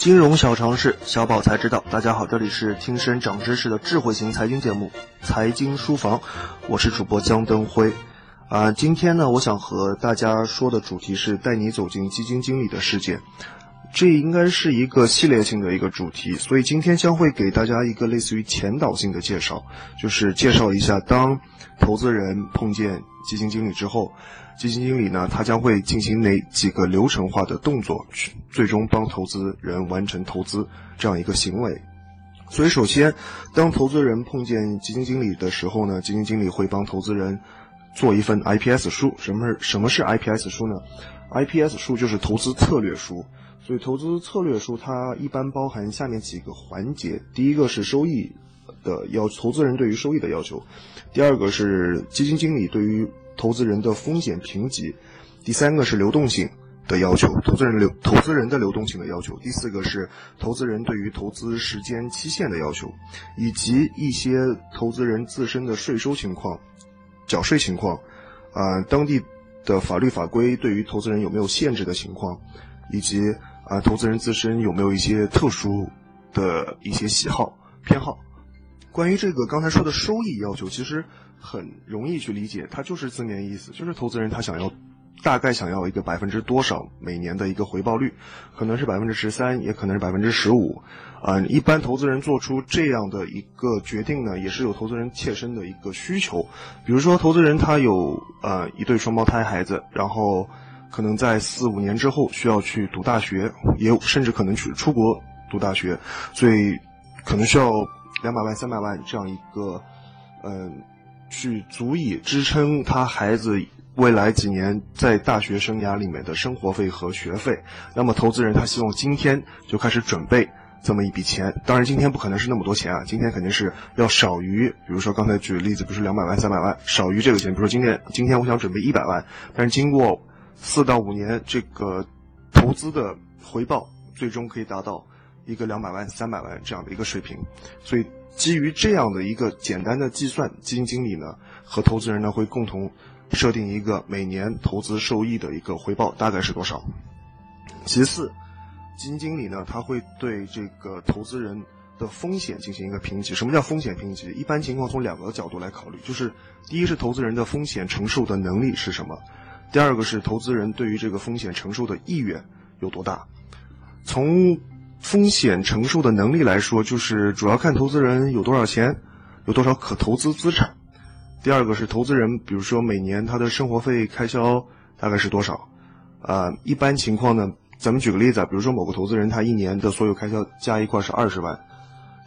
金融小常识，小宝才知道。大家好，这里是听声长知识的智慧型财经节目《财经书房》，我是主播江登辉。啊，今天呢，我想和大家说的主题是带你走进基金经理的世界。这应该是一个系列性的一个主题，所以今天将会给大家一个类似于前导性的介绍，就是介绍一下当投资人碰见基金经理之后，基金经理呢，他将会进行哪几个流程化的动作，去最终帮投资人完成投资这样一个行为。所以，首先，当投资人碰见基金经理的时候呢，基金经理会帮投资人做一份 IPS 书。什么是什么是 IPS 书呢？IPS 书就是投资策略书。所以，投资策略书它一般包含下面几个环节：第一个是收益的要投资人对于收益的要求；第二个是基金经理对于投资人的风险评级；第三个是流动性的要求，投资人流投资人的流动性的要求；第四个是投资人对于投资时间期限的要求，以及一些投资人自身的税收情况、缴税情况，啊，当地的法律法规对于投资人有没有限制的情况，以及。啊，投资人自身有没有一些特殊的一些喜好偏好？关于这个刚才说的收益要求，其实很容易去理解，它就是字面意思，就是投资人他想要大概想要一个百分之多少每年的一个回报率，可能是百分之十三，也可能是百分之十五。啊，一般投资人做出这样的一个决定呢，也是有投资人切身的一个需求，比如说投资人他有呃一对双胞胎孩子，然后。可能在四五年之后需要去读大学，也甚至可能去出国读大学，所以可能需要两百万、三百万这样一个，嗯，去足以支撑他孩子未来几年在大学生涯里面的生活费和学费。那么投资人他希望今天就开始准备这么一笔钱，当然今天不可能是那么多钱啊，今天肯定是要少于，比如说刚才举的例子，不是两百万、三百万，少于这个钱，比如说今天今天我想准备一百万，但是经过。四到五年，这个投资的回报最终可以达到一个两百万、三百万这样的一个水平。所以，基于这样的一个简单的计算，基金经理呢和投资人呢会共同设定一个每年投资收益的一个回报大概是多少。其次，基金经理呢他会对这个投资人的风险进行一个评级。什么叫风险评级？一般情况从两个角度来考虑，就是第一是投资人的风险承受的能力是什么。第二个是投资人对于这个风险承受的意愿有多大。从风险承受的能力来说，就是主要看投资人有多少钱，有多少可投资资产。第二个是投资人，比如说每年他的生活费开销大概是多少。啊，一般情况呢，咱们举个例子啊，比如说某个投资人他一年的所有开销加一块是二十万。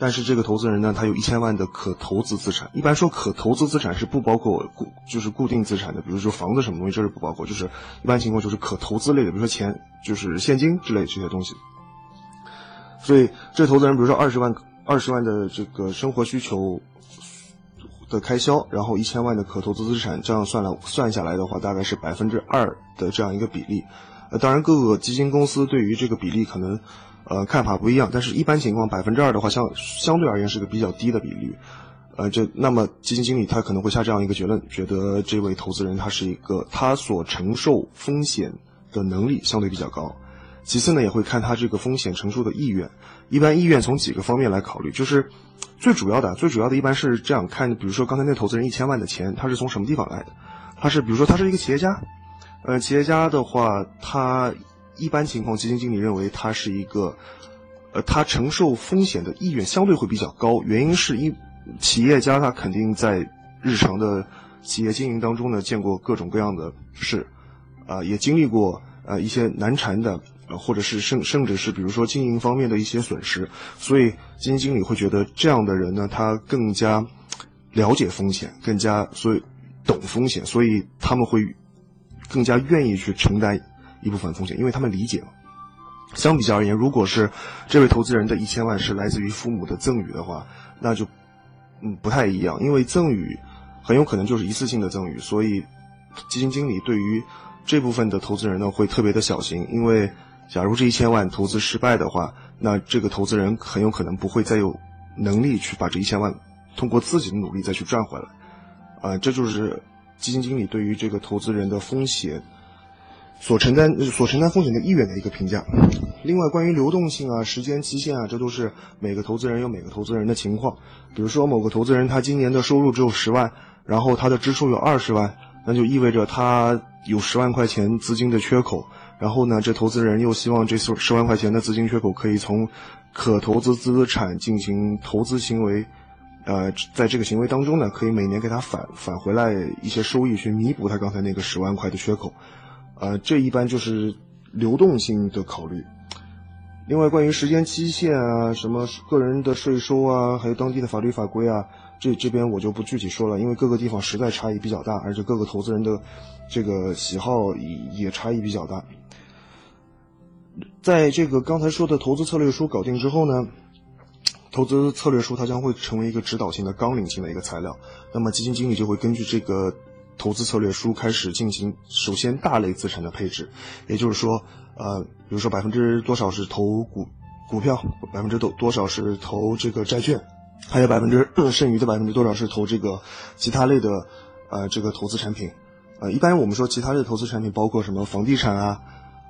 但是这个投资人呢，他有一千万的可投资资产。一般说可投资资产是不包括固就是固定资产的，比如说房子什么东西，这是不包括。就是一般情况就是可投资类的，比如说钱，就是现金之类这些东西。所以这投资人，比如说二十万二十万的这个生活需求的开销，然后一千万的可投资资产，这样算来算下来的话，大概是百分之二的这样一个比例。当然各个基金公司对于这个比例可能。呃，看法不一样，但是一般情况百分之二的话，相相对而言是个比较低的比率。呃，这那么基金经理他可能会下这样一个结论，觉得这位投资人他是一个他所承受风险的能力相对比较高。其次呢，也会看他这个风险承受的意愿。一般意愿从几个方面来考虑，就是最主要的，最主要的一般是这样看，比如说刚才那投资人一千万的钱，他是从什么地方来的？他是比如说他是一个企业家，呃，企业家的话，他。一般情况，基金经理认为他是一个，呃，他承受风险的意愿相对会比较高。原因是因企业家他肯定在日常的企业经营当中呢，见过各种各样的事，啊，也经历过呃一些难缠的，或者是甚甚至是比如说经营方面的一些损失。所以基金经理会觉得这样的人呢，他更加了解风险，更加所以懂风险，所以他们会更加愿意去承担。一部分风险，因为他们理解了。相比较而言，如果是这位投资人的一千万是来自于父母的赠与的话，那就嗯不太一样，因为赠与很有可能就是一次性的赠与，所以基金经理对于这部分的投资人呢会特别的小心，因为假如这一千万投资失败的话，那这个投资人很有可能不会再有能力去把这一千万通过自己的努力再去赚回来，啊，这就是基金经理对于这个投资人的风险。所承担所承担风险的意愿的一个评价。另外，关于流动性啊、时间期限啊，这都是每个投资人有每个投资人的情况。比如说，某个投资人他今年的收入只有十万，然后他的支出有二十万，那就意味着他有十万块钱资金的缺口。然后呢，这投资人又希望这十十万块钱的资金缺口可以从可投资资产进行投资行为，呃，在这个行为当中呢，可以每年给他返返回来一些收益，去弥补他刚才那个十万块的缺口。呃，这一般就是流动性的考虑。另外，关于时间期限啊，什么个人的税收啊，还有当地的法律法规啊，这这边我就不具体说了，因为各个地方实在差异比较大，而且各个投资人的这个喜好也也差异比较大。在这个刚才说的投资策略书搞定之后呢，投资策略书它将会成为一个指导性的纲领性的一个材料，那么基金经理就会根据这个投资策略书开始进行首先大类资产的配置，也就是说。呃，比如说百分之多少是投股股票，百分之多多少是投这个债券，还有百分之剩余的百分之多少是投这个其他类的呃这个投资产品。呃，一般我们说其他类投资产品包括什么房地产啊，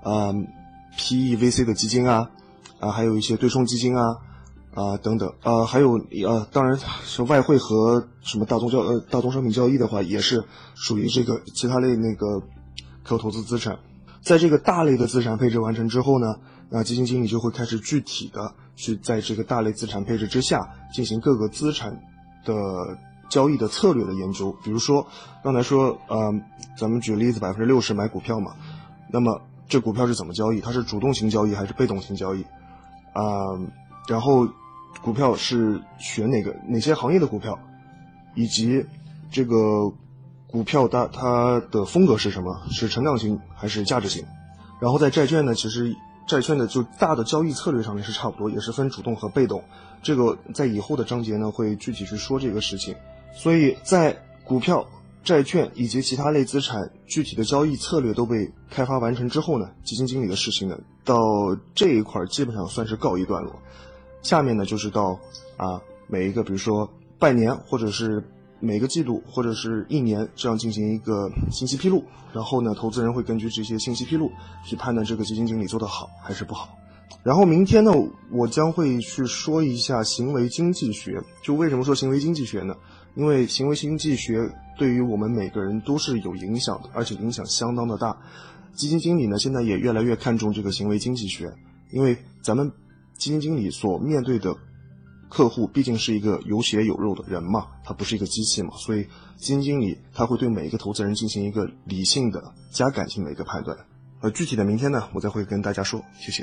啊 PE VC 的基金啊，啊还有一些对冲基金啊，啊等等，啊还有呃当然是外汇和什么大宗交呃大宗商品交易的话，也是属于这个其他类那个可投资资产。在这个大类的资产配置完成之后呢，那基金经理就会开始具体的去在这个大类资产配置之下进行各个资产的交易的策略的研究。比如说，刚才说，呃，咱们举例子，百分之六十买股票嘛，那么这股票是怎么交易？它是主动型交易还是被动型交易？啊，然后股票是选哪个哪些行业的股票，以及这个。股票它它的风格是什么？是成长型还是价值型？然后在债券呢？其实债券的就大的交易策略上面是差不多，也是分主动和被动。这个在以后的章节呢会具体去说这个事情。所以在股票、债券以及其他类资产具体的交易策略都被开发完成之后呢，基金经理的事情呢到这一块基本上算是告一段落。下面呢就是到啊每一个，比如说半年或者是。每个季度或者是一年这样进行一个信息披露，然后呢，投资人会根据这些信息披露去判断这个基金经理做得好还是不好。然后明天呢，我将会去说一下行为经济学。就为什么说行为经济学呢？因为行为经济学对于我们每个人都是有影响的，而且影响相当的大。基金经理呢，现在也越来越看重这个行为经济学，因为咱们基金经理所面对的。客户毕竟是一个有血有肉的人嘛，他不是一个机器嘛，所以基金经理他会对每一个投资人进行一个理性的加感性的一个判断。呃，具体的明天呢，我再会跟大家说。谢谢。